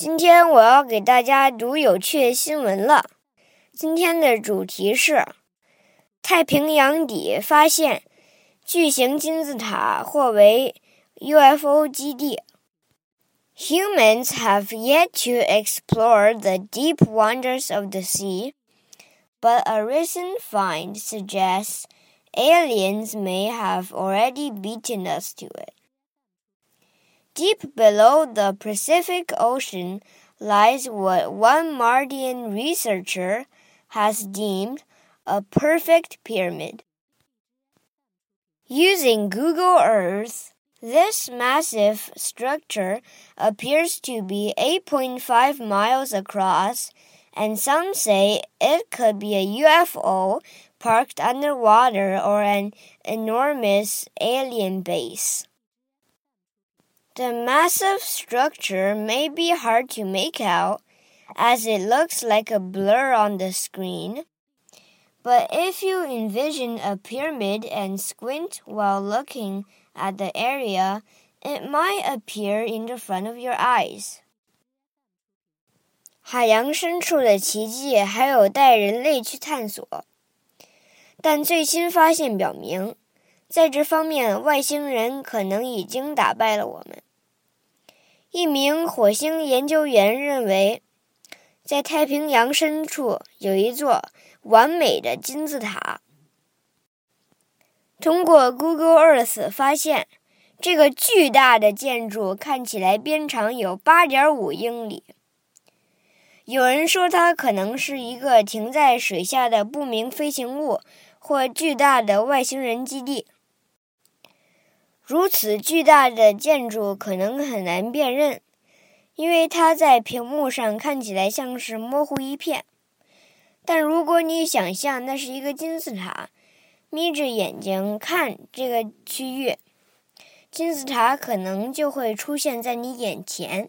今天我要给大家读有趣的新闻了。今天的主题是太平洋底发现巨型金字塔，或为 UFO 基地。Humans have yet to explore the deep wonders of the sea, but a recent find suggests aliens may have already beaten us to it. Deep below the Pacific Ocean lies what one Martian researcher has deemed a perfect pyramid. Using Google Earth, this massive structure appears to be 8.5 miles across, and some say it could be a UFO parked underwater or an enormous alien base. The massive structure may be hard to make out as it looks like a blur on the screen. But if you envision a pyramid and squint while looking at the area, it might appear in the front of your eyes. 海洋深处的奇迹还有待人类去探索，但最新发现表明，在这方面，外星人可能已经打败了我们。 一名火星研究员认为，在太平洋深处有一座完美的金字塔。通过 Google Earth 发现，这个巨大的建筑看起来边长有8.5英里。有人说，它可能是一个停在水下的不明飞行物。或巨大的外星人基地，如此巨大的建筑可能很难辨认，因为它在屏幕上看起来像是模糊一片。但如果你想象那是一个金字塔，眯着眼睛看这个区域，金字塔可能就会出现在你眼前。